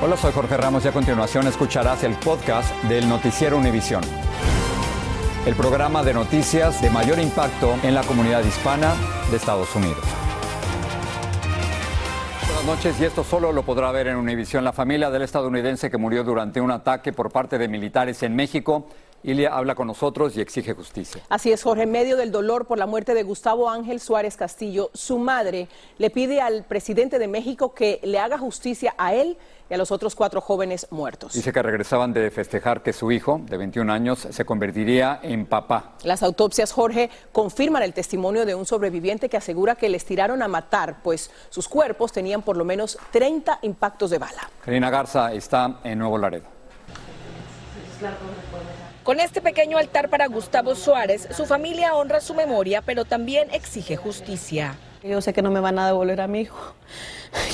Hola, soy Jorge Ramos y a continuación escucharás el podcast del Noticiero Univisión. El programa de noticias de mayor impacto en la comunidad hispana de Estados Unidos. Buenas noches y esto solo lo podrá ver en Univisión. La familia del estadounidense que murió durante un ataque por parte de militares en México Ilia habla con nosotros y exige justicia. Así es, Jorge. En medio del dolor por la muerte de Gustavo Ángel Suárez Castillo, su madre le pide al presidente de México que le haga justicia a él y a los otros cuatro jóvenes muertos. Dice que regresaban de festejar que su hijo, de 21 años, se convertiría en papá. Las autopsias, Jorge, confirman el testimonio de un sobreviviente que asegura que les tiraron a matar, pues sus cuerpos tenían por lo menos 30 impactos de bala. Karina Garza está en Nuevo Laredo. Con este pequeño altar para Gustavo Suárez, su familia honra su memoria, pero también exige justicia. Yo sé que no me van a devolver a mi hijo.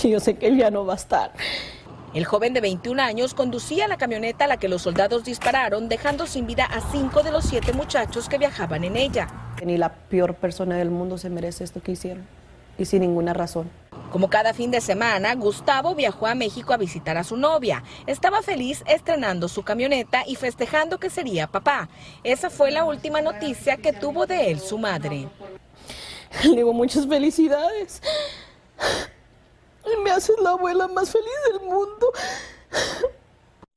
Yo sé que él ya no va a estar. El joven de 21 años conducía la camioneta a la que los soldados dispararon, dejando sin vida a cinco de los siete muchachos que viajaban en ella. Ni la peor persona del mundo se merece esto que hicieron, y sin ninguna razón. Como cada fin de semana, Gustavo viajó a México a visitar a su novia. Estaba feliz estrenando su camioneta y festejando que sería papá. Esa fue la última noticia que tuvo de él su madre. Le digo muchas felicidades. Me haces la abuela más feliz del mundo.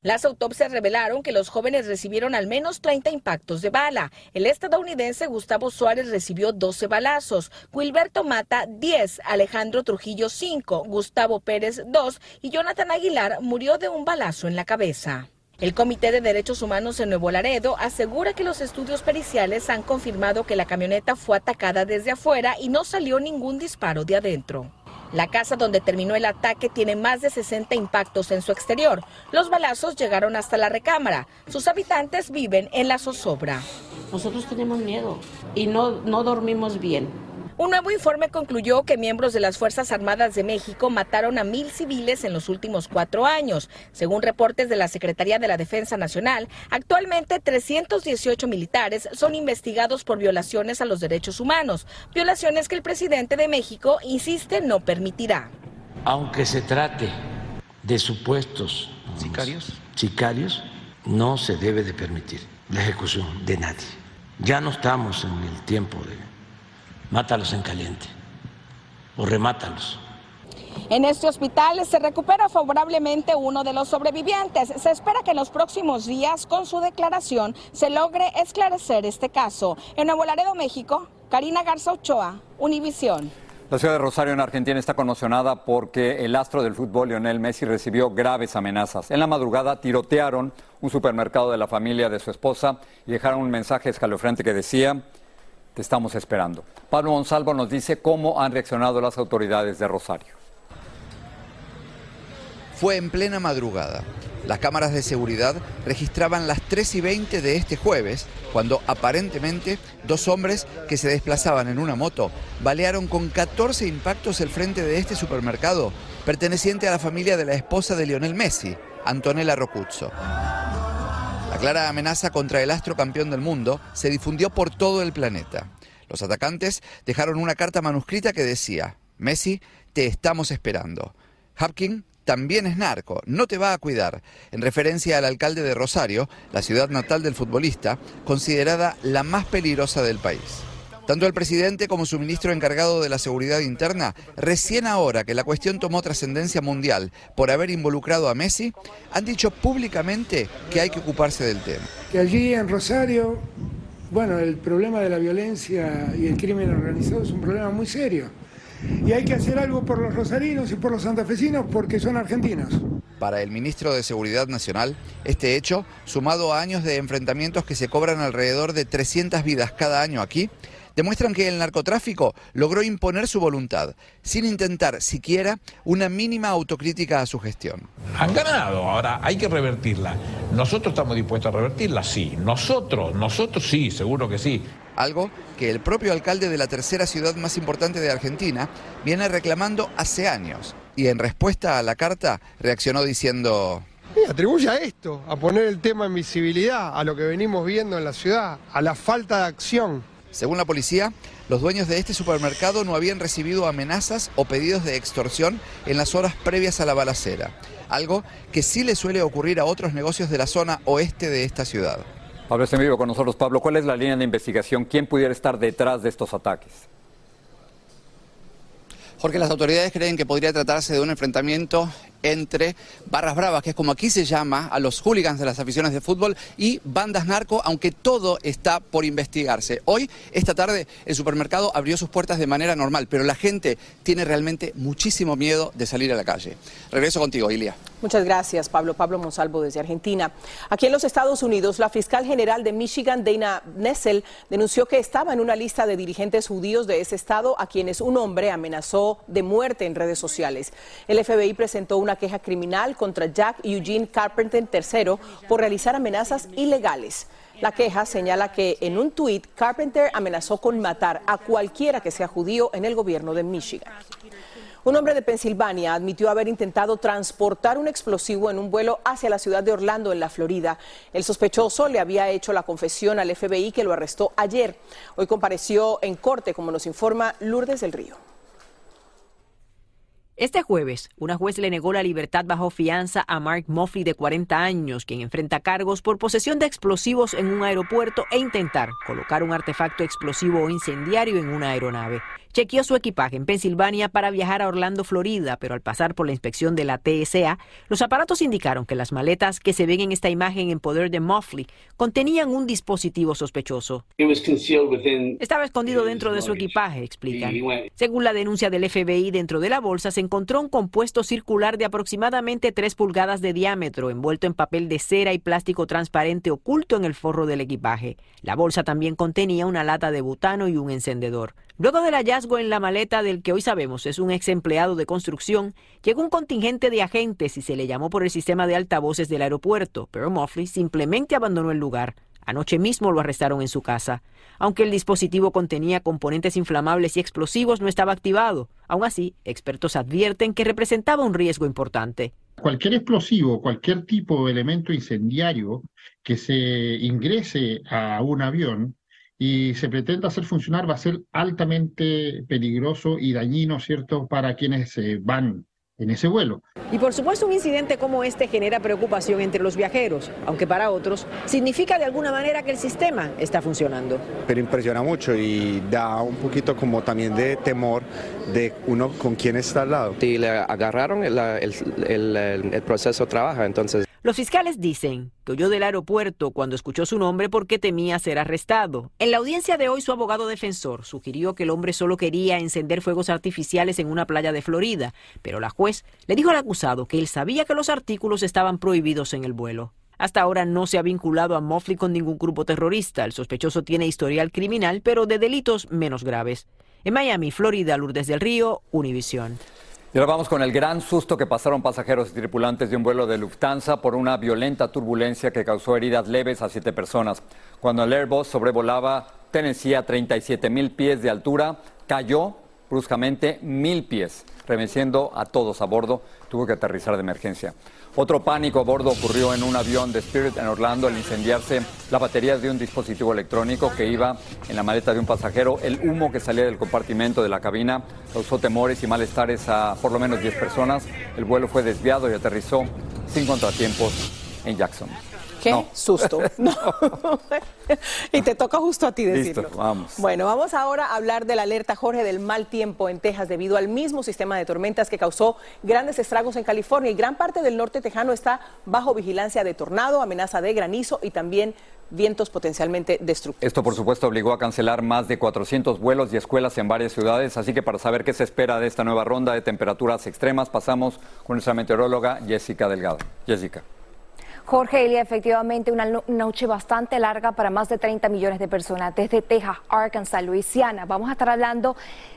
Las autopsias revelaron que los jóvenes recibieron al menos 30 impactos de bala. El estadounidense Gustavo Suárez recibió 12 balazos, Wilberto Mata 10, Alejandro Trujillo 5, Gustavo Pérez 2 y Jonathan Aguilar murió de un balazo en la cabeza. El Comité de Derechos Humanos en Nuevo Laredo asegura que los estudios periciales han confirmado que la camioneta fue atacada desde afuera y no salió ningún disparo de adentro. La casa donde terminó el ataque tiene más de 60 impactos en su exterior. Los balazos llegaron hasta la recámara. Sus habitantes viven en la zozobra. Nosotros tenemos miedo y no, no dormimos bien. Un nuevo informe concluyó que miembros de las Fuerzas Armadas de México mataron a mil civiles en los últimos cuatro años. Según reportes de la Secretaría de la Defensa Nacional, actualmente 318 militares son investigados por violaciones a los derechos humanos, violaciones que el presidente de México insiste no permitirá. Aunque se trate de supuestos sicarios, sicarios no se debe de permitir la ejecución de nadie. Ya no estamos en el tiempo de mátalos en caliente o remátalos. En este hospital se recupera favorablemente uno de los sobrevivientes. Se espera que en los próximos días, con su declaración, se logre esclarecer este caso. En Nuevo Laredo, México, Karina Garza Ochoa, Univisión. La ciudad de Rosario, en Argentina, está conmocionada porque el astro del fútbol, Lionel Messi, recibió graves amenazas. En la madrugada tirotearon un supermercado de la familia de su esposa y dejaron un mensaje escalofriante que decía, te estamos esperando. Pablo Monsalvo nos dice cómo han reaccionado las autoridades de Rosario. Fue en plena madrugada. Las cámaras de seguridad registraban las 3 y 20 de este jueves, cuando aparentemente dos hombres que se desplazaban en una moto balearon con 14 impactos el frente de este supermercado, perteneciente a la familia de la esposa de Lionel Messi, Antonella Rocuzzo. La clara amenaza contra el astro campeón del mundo se difundió por todo el planeta. Los atacantes dejaron una carta manuscrita que decía, Messi, te estamos esperando. Hapkin también es narco, no te va a cuidar, en referencia al alcalde de Rosario, la ciudad natal del futbolista, considerada la más peligrosa del país. Tanto el presidente como su ministro encargado de la seguridad interna, recién ahora que la cuestión tomó trascendencia mundial por haber involucrado a Messi, han dicho públicamente que hay que ocuparse del tema. Que allí en Rosario, bueno, el problema de la violencia y el crimen organizado es un problema muy serio. Y hay que hacer algo por los rosarinos y por los santafesinos porque son argentinos. Para el ministro de Seguridad Nacional, este hecho, sumado a años de enfrentamientos que se cobran alrededor de 300 vidas cada año aquí, demuestran que el narcotráfico logró imponer su voluntad, sin intentar siquiera una mínima autocrítica a su gestión. Han ganado, ahora hay que revertirla. Nosotros estamos dispuestos a revertirla, sí. Nosotros, nosotros sí, seguro que sí. Algo que el propio alcalde de la tercera ciudad más importante de Argentina viene reclamando hace años. Y en respuesta a la carta reaccionó diciendo... atribuye a esto, a poner el tema en visibilidad, a lo que venimos viendo en la ciudad, a la falta de acción. Según la policía, los dueños de este supermercado no habían recibido amenazas o pedidos de extorsión en las horas previas a la balacera, algo que sí le suele ocurrir a otros negocios de la zona oeste de esta ciudad. Pablo está en vivo con nosotros. Pablo, ¿cuál es la línea de investigación? ¿Quién pudiera estar detrás de estos ataques? Jorge, las autoridades creen que podría tratarse de un enfrentamiento entre barras bravas, que es como aquí se llama a los hooligans de las aficiones de fútbol, y bandas narco, aunque todo está por investigarse. Hoy, esta tarde, el supermercado abrió sus puertas de manera normal, pero la gente tiene realmente muchísimo miedo de salir a la calle. Regreso contigo, Ilia. Muchas gracias, Pablo. Pablo Monsalvo desde Argentina. Aquí en los Estados Unidos, la fiscal general de Michigan, Dana Nessel, denunció que estaba en una lista de dirigentes judíos de ese estado a quienes un hombre amenazó de muerte en redes sociales. El FBI presentó una queja criminal contra Jack Eugene Carpenter III por realizar amenazas ilegales. La queja señala que en un tuit Carpenter amenazó con matar a cualquiera que sea judío en el gobierno de Michigan. Un hombre de Pensilvania admitió haber intentado transportar un explosivo en un vuelo hacia la ciudad de Orlando, en la Florida. El sospechoso le había hecho la confesión al FBI que lo arrestó ayer. Hoy compareció en corte, como nos informa Lourdes del Río. Este jueves, una juez le negó la libertad bajo fianza a Mark Moffley, de 40 años, quien enfrenta cargos por posesión de explosivos en un aeropuerto e intentar colocar un artefacto explosivo o incendiario en una aeronave. Chequeó su equipaje en Pensilvania para viajar a Orlando, Florida, pero al pasar por la inspección de la TSA, los aparatos indicaron que las maletas que se ven en esta imagen en poder de Moffley contenían un dispositivo sospechoso. Estaba escondido dentro de su equipaje, explican. Según la denuncia del FBI, dentro de la bolsa se encontró un compuesto circular de aproximadamente 3 pulgadas de diámetro, envuelto en papel de cera y plástico transparente oculto en el forro del equipaje. La bolsa también contenía una lata de butano y un encendedor. Luego del hallazgo en la maleta del que hoy sabemos es un ex empleado de construcción, llegó un contingente de agentes y se le llamó por el sistema de altavoces del aeropuerto, pero Moffley simplemente abandonó el lugar. Anoche mismo lo arrestaron en su casa. Aunque el dispositivo contenía componentes inflamables y explosivos, no estaba activado. Aún así, expertos advierten que representaba un riesgo importante. Cualquier explosivo, cualquier tipo de elemento incendiario que se ingrese a un avión y se pretenda hacer funcionar va a ser altamente peligroso y dañino, ¿cierto?, para quienes van en ese vuelo. Y por supuesto un incidente como este genera preocupación entre los viajeros, aunque para otros significa de alguna manera que el sistema está funcionando. Pero impresiona mucho y da un poquito como también de temor de uno con quién está al lado. Si le agarraron, el, el, el proceso trabaja, entonces los fiscales dicen que huyó del aeropuerto cuando escuchó su nombre porque temía ser arrestado. En la audiencia de hoy, su abogado defensor sugirió que el hombre solo quería encender fuegos artificiales en una playa de Florida, pero la juez le dijo al acusado que él sabía que los artículos estaban prohibidos en el vuelo. Hasta ahora no se ha vinculado a Moffley con ningún grupo terrorista. El sospechoso tiene historial criminal, pero de delitos menos graves. En Miami, Florida, Lourdes del Río, Univisión. Ahora vamos con el gran susto que pasaron pasajeros y tripulantes de un vuelo de Lufthansa por una violenta turbulencia que causó heridas leves a siete personas. Cuando el Airbus sobrevolaba Tennessee a 37 mil pies de altura, cayó bruscamente mil pies. Remeciendo a todos a bordo. Tuvo que aterrizar de emergencia. Otro pánico a bordo ocurrió en un avión de Spirit en Orlando al incendiarse la batería de un dispositivo electrónico que iba en la maleta de un pasajero. El humo que salía del compartimento de la cabina causó temores y malestares a por lo menos 10 personas. El vuelo fue desviado y aterrizó sin contratiempos en Jackson. Qué susto. No. y te toca justo a ti decirlo. Listo, vamos. Bueno, vamos ahora a hablar de la alerta Jorge del mal tiempo en Texas debido al mismo sistema de tormentas que causó grandes estragos en California y gran parte del norte tejano está bajo vigilancia de tornado, amenaza de granizo y también vientos potencialmente destructivos. Esto, por supuesto, obligó a cancelar más de 400 vuelos y escuelas en varias ciudades, así que para saber qué se espera de esta nueva ronda de temperaturas extremas, pasamos con nuestra meteoróloga Jessica Delgado. Jessica. Jorge Elia, efectivamente una noche bastante larga para más de 30 millones de personas desde Texas, Arkansas, Luisiana. Vamos a estar hablando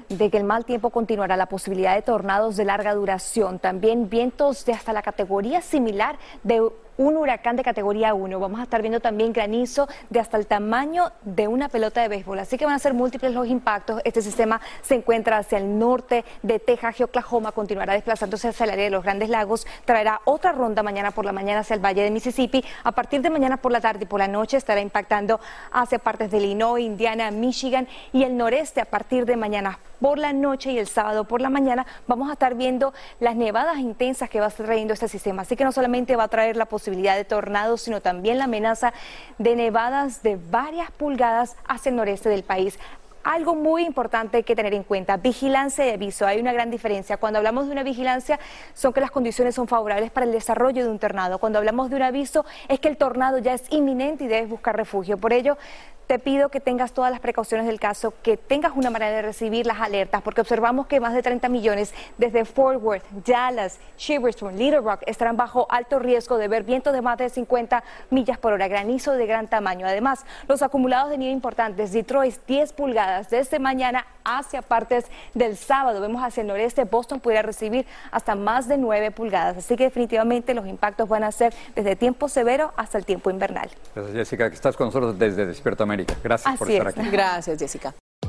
de que el mal tiempo continuará, la posibilidad de tornados de larga duración, también vientos de hasta la categoría similar de un huracán de categoría 1. Vamos a estar viendo también granizo de hasta el tamaño de una pelota de béisbol. Así que van a ser múltiples los impactos. Este sistema se encuentra hacia el norte de Texas y Oklahoma, continuará desplazándose hacia el área de los Grandes Lagos, traerá otra ronda mañana por la mañana hacia el Valle de Mississippi. A partir de mañana por la tarde y por la noche estará impactando hacia partes de Illinois, Indiana, Michigan y el noreste a partir de mañana por la noche y el sábado por la mañana vamos a estar viendo las nevadas intensas que va a estar trayendo este sistema. Así que no solamente va a traer la posibilidad de tornados, sino también la amenaza de nevadas de varias pulgadas hacia el noreste del país. Algo muy importante que tener en cuenta, vigilancia y aviso. Hay una gran diferencia. Cuando hablamos de una vigilancia son que las condiciones son favorables para el desarrollo de un tornado. Cuando hablamos de un aviso es que el tornado ya es inminente y debes buscar refugio. Por ello, te pido que tengas todas las precauciones del caso, que tengas una manera de recibir las alertas, porque observamos que más de 30 millones desde Fort Worth, Dallas, Shiverston, Little Rock estarán bajo alto riesgo de ver vientos de más de 50 millas por hora, granizo de gran tamaño. Además, los acumulados de nieve importantes, Detroit 10 pulgadas desde mañana hacia partes del sábado. Vemos hacia el noreste, Boston pudiera recibir hasta más de 9 pulgadas. Así que definitivamente los impactos van a ser desde tiempo severo hasta el tiempo invernal. Gracias, Jessica, que estás con nosotros desde Despierto América. Gracias por estar aquí. Gracias, Jessica.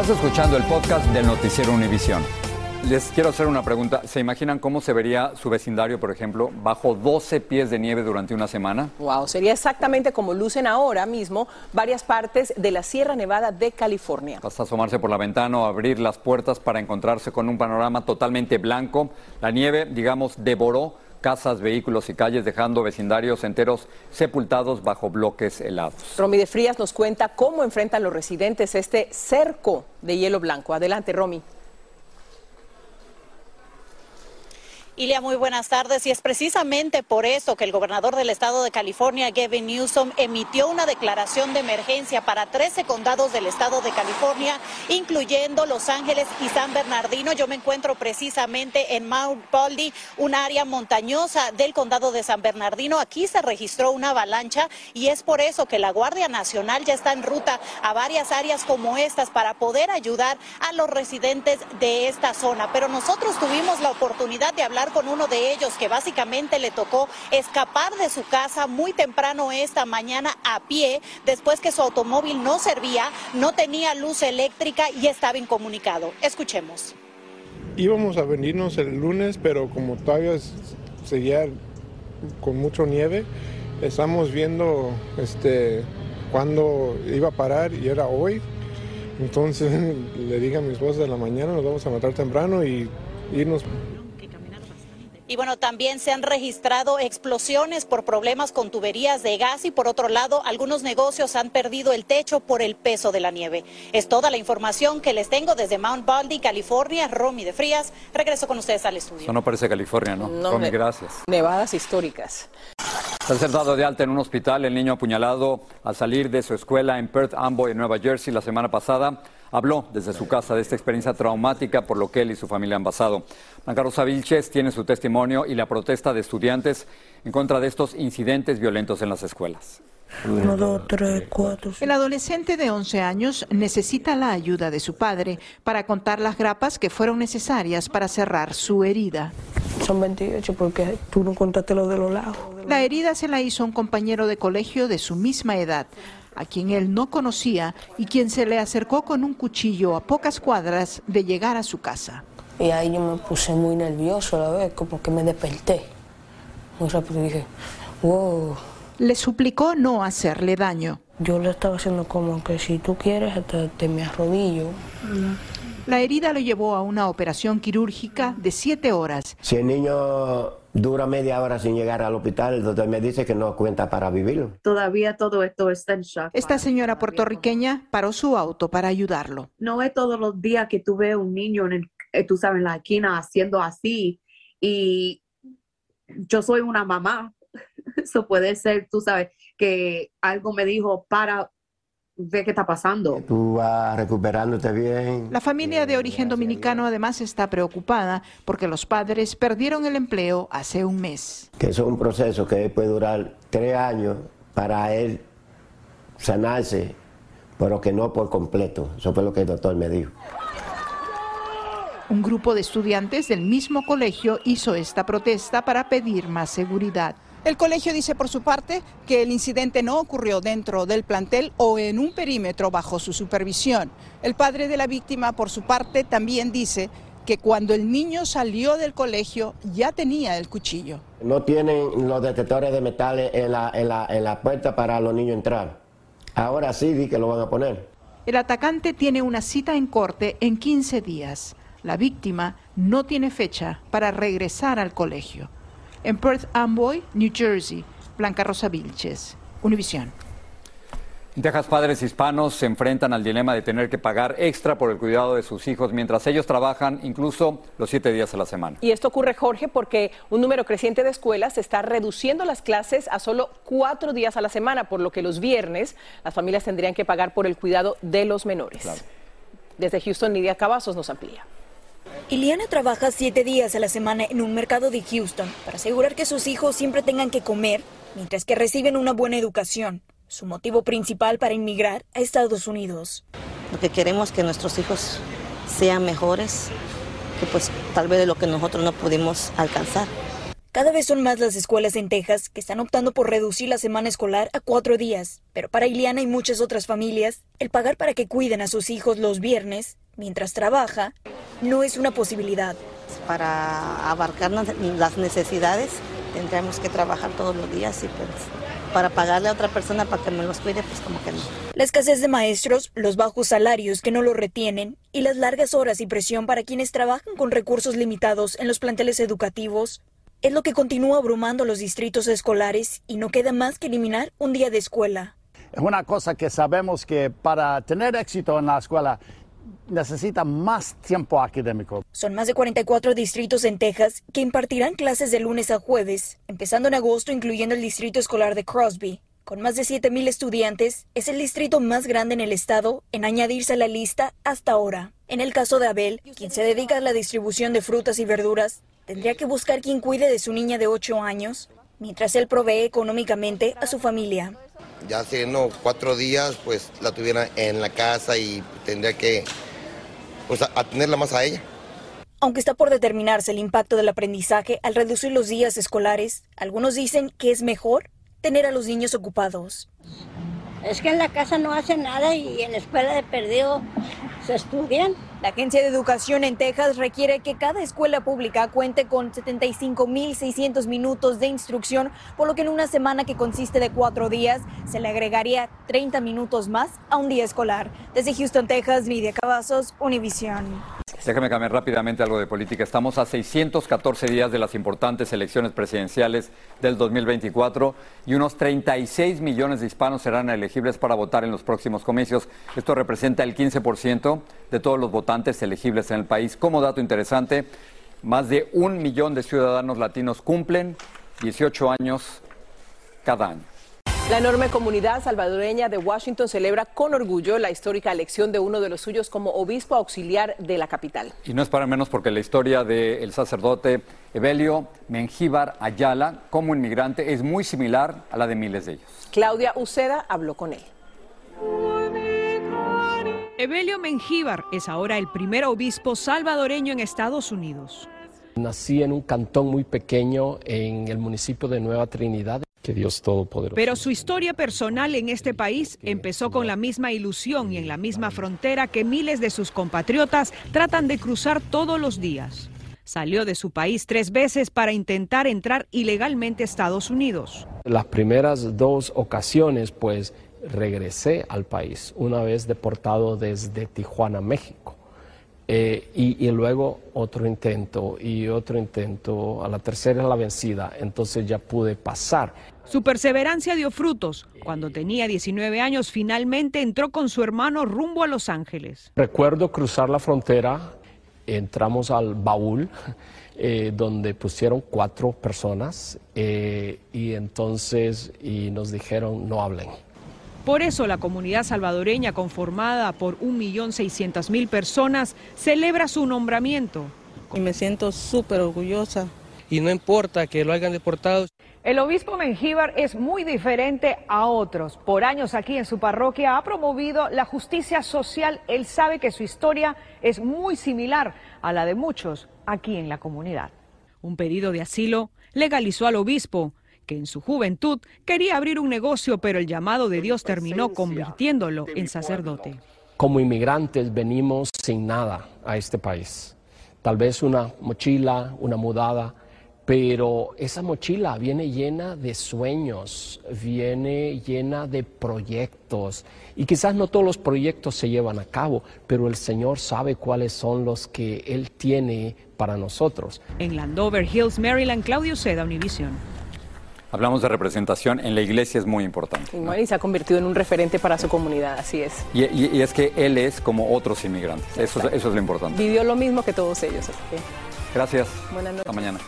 Estás escuchando el podcast del Noticiero Univisión. Les quiero hacer una pregunta. ¿Se imaginan cómo se vería su vecindario, por ejemplo, bajo 12 pies de nieve durante una semana? Wow, sería exactamente como lucen ahora mismo varias partes de la Sierra Nevada de California. Hasta asomarse por la ventana o abrir las puertas para encontrarse con un panorama totalmente blanco. La nieve, digamos, devoró casas, vehículos y calles, dejando vecindarios enteros sepultados bajo bloques helados. Romy de Frías nos cuenta cómo enfrentan los residentes este cerco de hielo blanco. Adelante, Romy. Ilia, muy buenas tardes. Y es precisamente por eso que el gobernador del estado de California, Gavin Newsom, emitió una declaración de emergencia para 13 condados del estado de California, incluyendo Los Ángeles y San Bernardino. Yo me encuentro precisamente en Mount Baldy, un área montañosa del condado de San Bernardino. Aquí se registró una avalancha y es por eso que la Guardia Nacional ya está en ruta a varias áreas como estas para poder ayudar a los residentes de esta zona. Pero nosotros tuvimos la oportunidad de hablar con uno de ellos que básicamente le tocó escapar de su casa muy temprano esta mañana a pie después que su automóvil no servía, no tenía luz eléctrica y estaba incomunicado. Escuchemos. Íbamos a venirnos el lunes, pero como todavía seguía con mucho nieve, estamos viendo este cuándo iba a parar y era hoy. Entonces le dije a mi esposa de la mañana, nos vamos a matar temprano y irnos y bueno, también se han registrado explosiones por problemas con tuberías de gas y por otro lado, algunos negocios han perdido el techo por el peso de la nieve. Es toda la información que les tengo desde Mount Baldy, California. Romy de Frías, regreso con ustedes al estudio. Eso no parece California, ¿no? Romy, gracias. Nevadas históricas. Al ser dado de alta en un hospital, el niño apuñalado al salir de su escuela en Perth Amboy, en Nueva Jersey, la semana pasada, habló desde su casa de esta experiencia traumática por lo que él y su familia han pasado. Blanca Rosa Vilches tiene su testimonio y la protesta de estudiantes en contra de estos incidentes violentos en las escuelas. El adolescente de 11 años necesita la ayuda de su padre para contar las grapas que fueron necesarias para cerrar su herida. Son 28 porque tú no contaste lo de los lados. La herida se la hizo un compañero de colegio de su misma edad, a quien él no conocía y quien se le acercó con un cuchillo a pocas cuadras de llegar a su casa. Y ahí yo me puse muy nervioso a la vez, como que me desperté. Muy rápido dije, wow. Le suplicó no hacerle daño. Yo le estaba haciendo como que si tú quieres, te, te me arrodillo. La herida lo llevó a una operación quirúrgica de siete horas. Si el niño dura media hora sin llegar al hospital, el doctor me dice que no cuenta para vivirlo. Todavía todo esto está en shock. Esta señora puertorriqueña paró su auto para ayudarlo. No es todos los días que tú ves un niño, en eh, tú sabes, en la esquina haciendo así. Y yo soy una mamá. Eso puede ser, tú sabes, que algo me dijo para ve qué está pasando. Tú vas recuperándote bien. La familia de origen dominicano además está preocupada porque los padres perdieron el empleo hace un mes. Que es un proceso que puede durar tres años para él sanarse, pero que no por completo. Eso fue lo que el doctor me dijo. Un grupo de estudiantes del mismo colegio hizo esta protesta para pedir más seguridad. El colegio dice por su parte que el incidente no ocurrió dentro del plantel o en un perímetro bajo su supervisión. El padre de la víctima, por su parte, también dice que cuando el niño salió del colegio ya tenía el cuchillo. No tienen los detectores de metales en la, en la, en la puerta para los niños entrar. Ahora sí di que lo van a poner. El atacante tiene una cita en corte en 15 días. La víctima no tiene fecha para regresar al colegio. En Perth Amboy, New Jersey, Blanca Rosa Vilches, Univisión. En Texas, padres hispanos se enfrentan al dilema de tener que pagar extra por el cuidado de sus hijos mientras ellos trabajan incluso los siete días a la semana. Y esto ocurre, Jorge, porque un número creciente de escuelas está reduciendo las clases a solo cuatro días a la semana, por lo que los viernes las familias tendrían que pagar por el cuidado de los menores. Desde Houston, Nidia Cavazos nos amplía. Iliana trabaja siete días a la semana en un mercado de Houston para asegurar que sus hijos siempre tengan que comer mientras que reciben una buena educación. Su motivo principal para inmigrar a Estados Unidos. Lo que queremos es que nuestros hijos sean mejores que pues tal vez de lo que nosotros no pudimos alcanzar. Cada vez son más las escuelas en Texas que están optando por reducir la semana escolar a cuatro días, pero para Iliana y muchas otras familias, el pagar para que cuiden a sus hijos los viernes mientras trabaja no es una posibilidad. Para abarcar las necesidades tendremos que trabajar todos los días y pues para pagarle a otra persona para que me los cuide, pues como que no. La escasez de maestros, los bajos salarios que no lo retienen y las largas horas y presión para quienes trabajan con recursos limitados en los planteles educativos es lo que continúa abrumando los distritos escolares y no queda más que eliminar un día de escuela. Es una cosa que sabemos que para tener éxito en la escuela necesita más tiempo académico. Son más de 44 distritos en Texas que impartirán clases de lunes a jueves, empezando en agosto incluyendo el distrito escolar de Crosby. Con más de 7.000 estudiantes, es el distrito más grande en el estado en añadirse a la lista hasta ahora. En el caso de Abel, quien se dedica a la distribución de frutas y verduras, tendría que buscar quien cuide de su niña de 8 años, mientras él provee económicamente a su familia. Ya hace no, cuatro días, pues la tuviera en la casa y tendría que pues, atenderla más a ella. Aunque está por determinarse el impacto del aprendizaje al reducir los días escolares, algunos dicen que es mejor tener a los niños ocupados. Es que en la casa no hacen nada y en la escuela de perdido se estudian. La Agencia de Educación en Texas requiere que cada escuela pública cuente con 75.600 minutos de instrucción, por lo que en una semana que consiste de cuatro días se le agregaría 30 minutos más a un día escolar. Desde Houston, Texas, Lidia Cavazos, Univision. Déjame cambiar rápidamente algo de política. Estamos a 614 días de las importantes elecciones presidenciales del 2024 y unos 36 millones de hispanos serán elegibles para votar en los próximos comicios. Esto representa el 15% de todos los votantes elegibles en el país. Como dato interesante, más de un millón de ciudadanos latinos cumplen 18 años cada año. La enorme comunidad salvadoreña de Washington celebra con orgullo la histórica elección de uno de los suyos como obispo auxiliar de la capital. Y no es para menos porque la historia del sacerdote Evelio Mengíbar Ayala como inmigrante es muy similar a la de miles de ellos. Claudia Uceda habló con él. Evelio Mengíbar es ahora el primer obispo salvadoreño en Estados Unidos. Nací en un cantón muy pequeño en el municipio de Nueva Trinidad. Que Dios Todopoderoso. Pero su historia personal en este país empezó con la misma ilusión y en la misma frontera que miles de sus compatriotas tratan de cruzar todos los días. Salió de su país tres veces para intentar entrar ilegalmente a Estados Unidos. Las primeras dos ocasiones, pues regresé al país, una vez deportado desde Tijuana, México. Eh, y, y, luego otro intento y otro intento, a la tercera es la vencida, entonces ya pude pasar. Su perseverancia dio frutos. Cuando tenía 19 años, finalmente entró con su hermano rumbo a Los Ángeles. Recuerdo cruzar la frontera, entramos al baúl, eh, donde pusieron cuatro personas eh, y entonces y nos dijeron no hablen. Por eso la comunidad salvadoreña, conformada por 1.600.000 personas, celebra su nombramiento. Y me siento súper orgullosa. Y no importa que lo hayan deportado. El obispo Mengíbar es muy diferente a otros. Por años aquí en su parroquia ha promovido la justicia social. Él sabe que su historia es muy similar a la de muchos aquí en la comunidad. Un pedido de asilo legalizó al obispo que en su juventud quería abrir un negocio, pero el llamado de Dios terminó convirtiéndolo en sacerdote. Como inmigrantes venimos sin nada a este país. Tal vez una mochila, una mudada, pero esa mochila viene llena de sueños, viene llena de proyectos. Y quizás no todos los proyectos se llevan a cabo, pero el Señor sabe cuáles son los que Él tiene para nosotros. En Landover Hills, Maryland, Claudio Seda, Univision. Hablamos de representación en la iglesia, es muy importante. ¿no? Y se ha convertido en un referente para su comunidad, así es. Y, y, y es que él es como otros inmigrantes, eso, eso, es lo importante. Vivió lo mismo que todos ellos. Gracias. Buenas noches. Hasta mañana.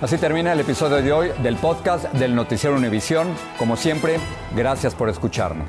Así termina el episodio de hoy del podcast del Noticiero Univisión. Como siempre, gracias por escucharnos.